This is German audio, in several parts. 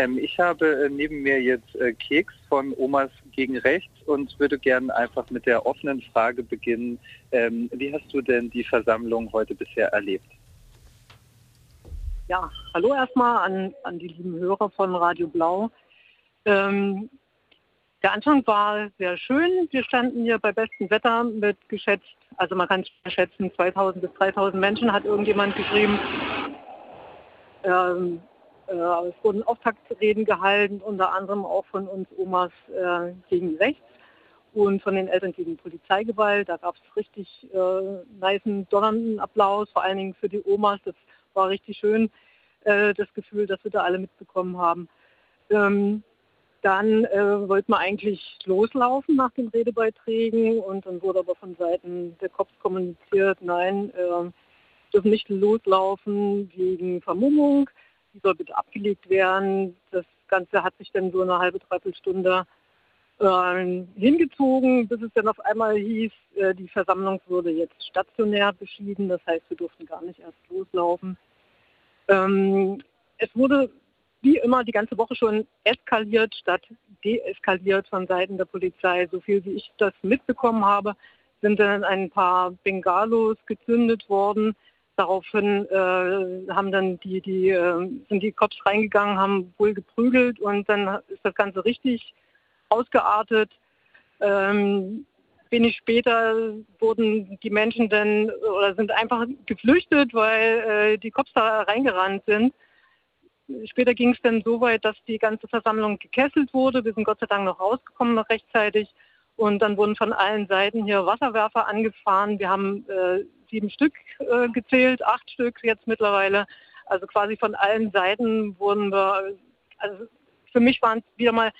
Ähm, ich habe äh, neben mir jetzt äh, Keks von Omas gegen Rechts und würde gerne einfach mit der offenen Frage beginnen. Ähm, wie hast du denn die Versammlung heute bisher erlebt? Ja, hallo erstmal an, an die lieben Hörer von Radio Blau. Ähm, der Anfang war sehr schön. Wir standen hier bei bestem Wetter mit geschätzt, also man kann es schätzen, 2000 bis 3000 Menschen hat irgendjemand geschrieben. Ähm, äh, es wurden Auftaktreden gehalten, unter anderem auch von uns Omas äh, gegen rechts und von den Eltern gegen Polizeigewalt. Da gab es richtig äh, niceen, donnernden Applaus, vor allen Dingen für die Omas. Das war richtig schön, äh, das Gefühl, dass wir da alle mitbekommen haben. Ähm, dann äh, wollte man eigentlich loslaufen nach den Redebeiträgen und dann wurde aber von Seiten der Cops kommuniziert, nein, äh, dürfen nicht loslaufen wegen Vermummung, die soll bitte abgelegt werden. Das Ganze hat sich dann so eine halbe, dreiviertel Stunde äh, hingezogen, bis es dann auf einmal hieß, äh, die Versammlung würde jetzt stationär beschieden, das heißt, wir durften gar nicht erst loslaufen. Ähm, es wurde wie immer die ganze Woche schon eskaliert statt deeskaliert von Seiten der Polizei. So viel wie ich das mitbekommen habe, sind dann ein paar Bengalos gezündet worden. Daraufhin äh, haben dann die, die, äh, sind die Cops reingegangen, haben wohl geprügelt und dann ist das Ganze richtig ausgeartet. Ähm, wenig später wurden die Menschen dann oder sind einfach geflüchtet, weil äh, die Cops da reingerannt sind. Später ging es dann so weit, dass die ganze Versammlung gekesselt wurde. Wir sind Gott sei Dank noch rausgekommen, noch rechtzeitig. Und dann wurden von allen Seiten hier Wasserwerfer angefahren. Wir haben äh, sieben Stück äh, gezählt, acht Stück jetzt mittlerweile. Also quasi von allen Seiten wurden wir, also für mich waren es wieder mal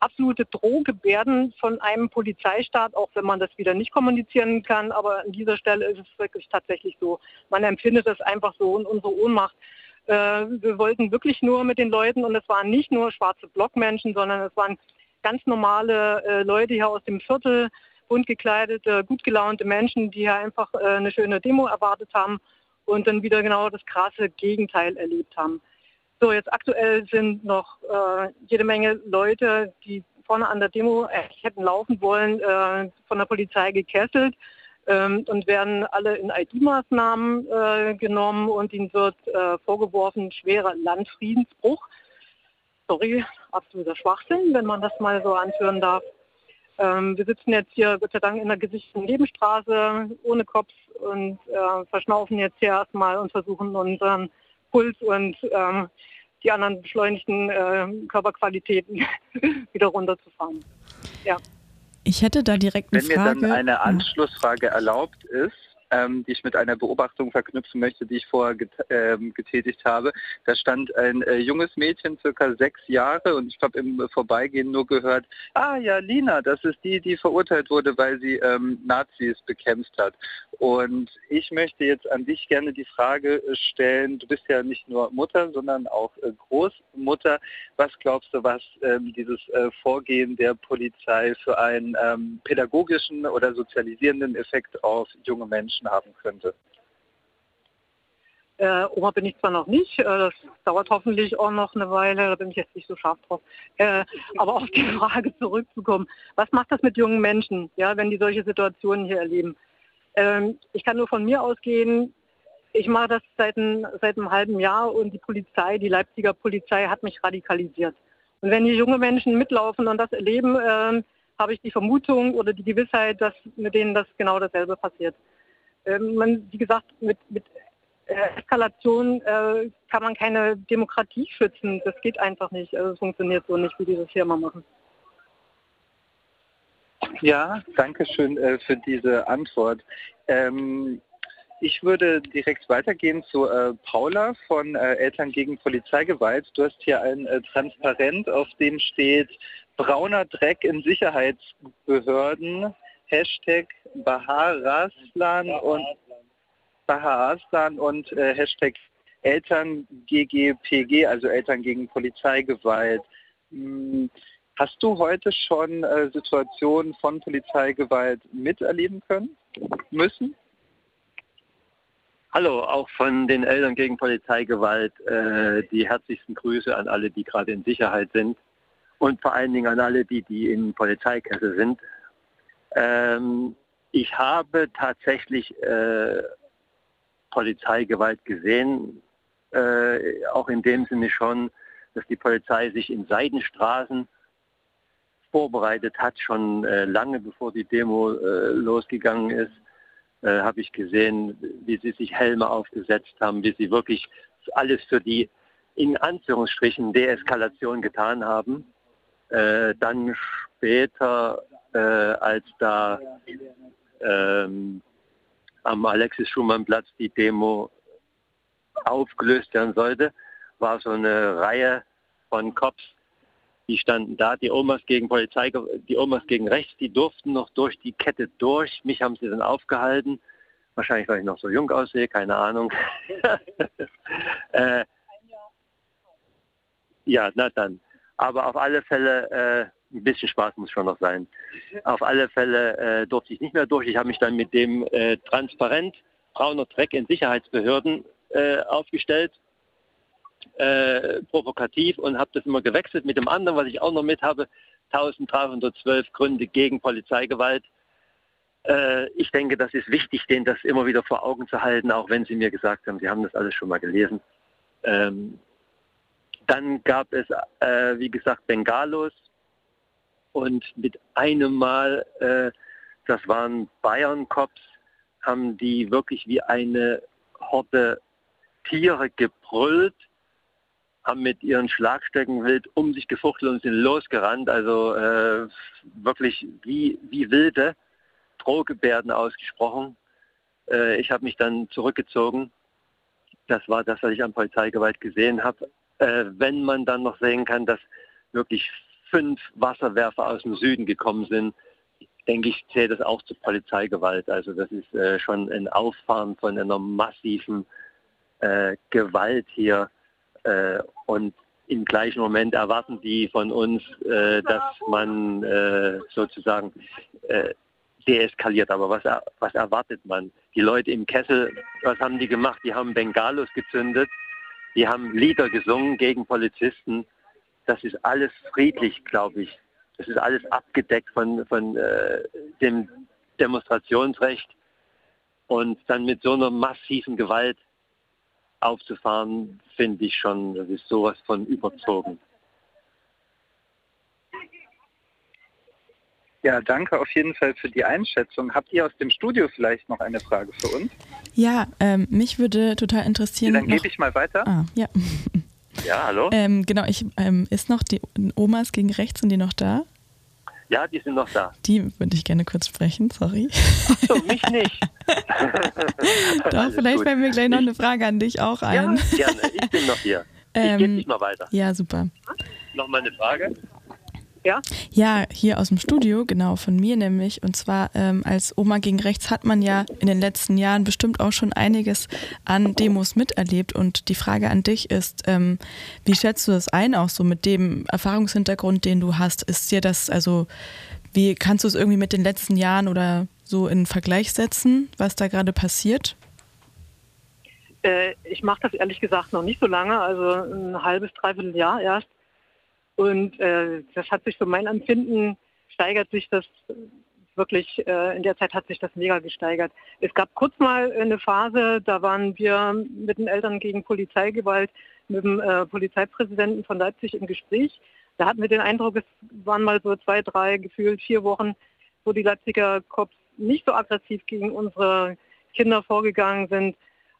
absolute Drohgebärden von einem Polizeistaat, auch wenn man das wieder nicht kommunizieren kann. Aber an dieser Stelle ist es wirklich tatsächlich so. Man empfindet es einfach so und unsere Ohnmacht äh, wir wollten wirklich nur mit den Leuten und es waren nicht nur schwarze Blockmenschen, sondern es waren ganz normale äh, Leute hier aus dem Viertel, bunt gekleidete, gut gelaunte Menschen, die hier einfach äh, eine schöne Demo erwartet haben und dann wieder genau das krasse Gegenteil erlebt haben. So, jetzt aktuell sind noch äh, jede Menge Leute, die vorne an der Demo hätten laufen wollen, äh, von der Polizei gekesselt ähm, und werden alle in ID-Maßnahmen äh, genommen und ihnen wird äh, vorgeworfen schwerer Landfriedensbruch. Sorry, absoluter Schwachsinn, wenn man das mal so anführen darf. Ähm, wir sitzen jetzt hier Gott sei Dank in der gesicherten Nebenstraße ohne Kopf und äh, verschnaufen jetzt hier erstmal und versuchen unseren Puls und ähm, die anderen beschleunigten äh, Körperqualitäten wieder runterzufahren. Ja. Ich hätte da direkt eine Wenn Frage. Wenn mir dann eine Anschlussfrage erlaubt ist, ähm, die ich mit einer Beobachtung verknüpfen möchte, die ich vorher get ähm, getätigt habe. Da stand ein äh, junges Mädchen, circa sechs Jahre, und ich habe im Vorbeigehen nur gehört, ah ja, Lina, das ist die, die verurteilt wurde, weil sie ähm, Nazis bekämpft hat. Und ich möchte jetzt an dich gerne die Frage stellen, du bist ja nicht nur Mutter, sondern auch äh, Großmutter. Was glaubst du, was ähm, dieses äh, Vorgehen der Polizei für einen ähm, pädagogischen oder sozialisierenden Effekt auf junge Menschen Menschen haben könnte? Äh, Oma bin ich zwar noch nicht, äh, das dauert hoffentlich auch noch eine Weile, da bin ich jetzt nicht so scharf drauf. Äh, aber auf die Frage zurückzukommen, was macht das mit jungen Menschen, ja, wenn die solche Situationen hier erleben? Ähm, ich kann nur von mir ausgehen, ich mache das seit, ein, seit einem halben Jahr und die Polizei, die Leipziger Polizei hat mich radikalisiert. Und wenn hier junge Menschen mitlaufen und das erleben, äh, habe ich die Vermutung oder die Gewissheit, dass mit denen das genau dasselbe passiert. Ähm, man, wie gesagt, mit, mit äh, Eskalation äh, kann man keine Demokratie schützen. Das geht einfach nicht. Also es funktioniert so nicht, wie die das hier immer machen. Ja, danke schön äh, für diese Antwort. Ähm, ich würde direkt weitergehen zu äh, Paula von äh, Eltern gegen Polizeigewalt. Du hast hier ein äh, Transparent, auf dem steht brauner Dreck in Sicherheitsbehörden Hashtag Bahar und Bahar und äh, Hashtag Eltern GGPG, also Eltern gegen Polizeigewalt. Hm, hast du heute schon äh, Situationen von Polizeigewalt miterleben können, müssen? Hallo, auch von den Eltern gegen Polizeigewalt äh, die herzlichsten Grüße an alle, die gerade in Sicherheit sind und vor allen Dingen an alle, die, die in Polizeikesse sind. Ähm, ich habe tatsächlich äh, Polizeigewalt gesehen, äh, auch in dem Sinne schon, dass die Polizei sich in Seidenstraßen vorbereitet hat, schon äh, lange bevor die Demo äh, losgegangen ist äh, habe ich gesehen, wie sie sich Helme aufgesetzt haben, wie sie wirklich alles für die in Anführungsstrichen Deeskalation getan haben. Äh, dann später, äh, als da ähm, am Alexis-Schumann-Platz die Demo aufgelöst werden sollte, war so eine Reihe von Cops die standen da, die Omas gegen Polizei, die Omas gegen rechts, die durften noch durch die Kette durch. Mich haben sie dann aufgehalten. Wahrscheinlich, weil ich noch so jung aussehe, keine Ahnung. äh, ja, na dann. Aber auf alle Fälle, äh, ein bisschen Spaß muss schon noch sein. Auf alle Fälle äh, durfte ich nicht mehr durch. Ich habe mich dann mit dem äh, transparent brauner Dreck in Sicherheitsbehörden äh, aufgestellt äh, provokativ und habe das immer gewechselt mit dem anderen, was ich auch noch mit habe, 1312 Gründe gegen Polizeigewalt. Äh, ich denke, das ist wichtig, denen das immer wieder vor Augen zu halten, auch wenn sie mir gesagt haben, sie haben das alles schon mal gelesen. Ähm, dann gab es, äh, wie gesagt, Bengalos und mit einem Mal, äh, das waren Bayern-Cops, haben die wirklich wie eine Horde Tiere gebrüllt haben mit ihren Schlagstöcken wild um sich gefuchtelt und sind losgerannt. Also äh, wirklich wie, wie wilde Drohgebärden ausgesprochen. Äh, ich habe mich dann zurückgezogen. Das war das, was ich an Polizeigewalt gesehen habe. Äh, wenn man dann noch sehen kann, dass wirklich fünf Wasserwerfer aus dem Süden gekommen sind, denke ich, zählt das auch zur Polizeigewalt. Also das ist äh, schon ein Auffahren von einer massiven äh, Gewalt hier äh, und im gleichen Moment erwarten die von uns, äh, dass man äh, sozusagen deeskaliert. Aber was, was erwartet man? Die Leute im Kessel, was haben die gemacht? Die haben Bengalos gezündet, die haben Lieder gesungen gegen Polizisten. Das ist alles friedlich, glaube ich. Das ist alles abgedeckt von, von äh, dem Demonstrationsrecht. Und dann mit so einer massiven Gewalt aufzufahren, finde ich schon, das ist sowas von überzogen. Ja, danke auf jeden Fall für die Einschätzung. Habt ihr aus dem Studio vielleicht noch eine Frage für uns? Ja, ähm, mich würde total interessieren. Ja, dann gebe ich mal weiter. Ah, ja. Ja, hallo? Ähm, genau, ich, ähm, ist noch die Omas gegen rechts, sind die noch da? Ja, die sind noch da. Die würde ich gerne kurz sprechen, sorry. Achso, mich nicht. Doch, vielleicht fällt mir gleich noch eine Frage an dich auch ein. Ja, gerne. Ich bin noch hier. Ich ähm, gebe dich mal weiter. Ja, super. Nochmal eine Frage? Ja? Ja, hier aus dem Studio, genau, von mir nämlich. Und zwar ähm, als Oma gegen Rechts hat man ja in den letzten Jahren bestimmt auch schon einiges an Demos miterlebt. Und die Frage an dich ist, ähm, wie schätzt du das ein, auch so mit dem Erfahrungshintergrund, den du hast? Ist dir das, also, wie kannst du es irgendwie mit den letzten Jahren oder so in Vergleich setzen, was da gerade passiert? Äh, ich mache das ehrlich gesagt noch nicht so lange, also ein halbes, dreiviertel Jahr erst. Und äh, das hat sich für mein Empfinden, steigert sich das wirklich, äh, in der Zeit hat sich das mega gesteigert. Es gab kurz mal eine Phase, da waren wir mit den Eltern gegen Polizeigewalt mit dem äh, Polizeipräsidenten von Leipzig im Gespräch. Da hatten wir den Eindruck, es waren mal so zwei, drei, gefühlt vier Wochen, wo die Leipziger Cops nicht so aggressiv gegen unsere Kinder vorgegangen sind.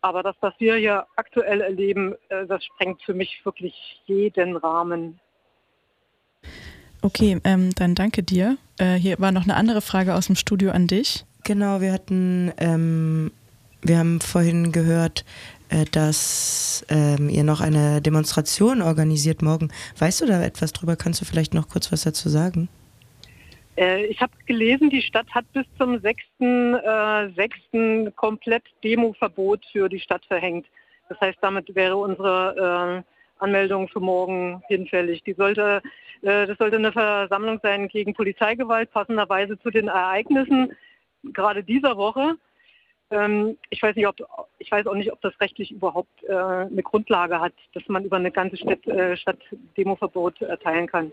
Aber das, was wir hier aktuell erleben, äh, das sprengt für mich wirklich jeden Rahmen. Okay, ähm, dann danke dir. Äh, hier war noch eine andere Frage aus dem Studio an dich. Genau, wir hatten, ähm, wir haben vorhin gehört, äh, dass ähm, ihr noch eine Demonstration organisiert morgen. Weißt du da etwas drüber? Kannst du vielleicht noch kurz was dazu sagen? Äh, ich habe gelesen, die Stadt hat bis zum 6.6. Äh, komplett Demoverbot für die Stadt verhängt. Das heißt, damit wäre unsere äh, Anmeldung für morgen hinfällig. Die sollte, äh, das sollte eine Versammlung sein gegen Polizeigewalt, passenderweise zu den Ereignissen gerade dieser Woche. Ähm, ich weiß nicht, ob ich weiß auch nicht, ob das rechtlich überhaupt äh, eine Grundlage hat, dass man über eine ganze Stadt, äh, Stadt Demoverbot erteilen kann.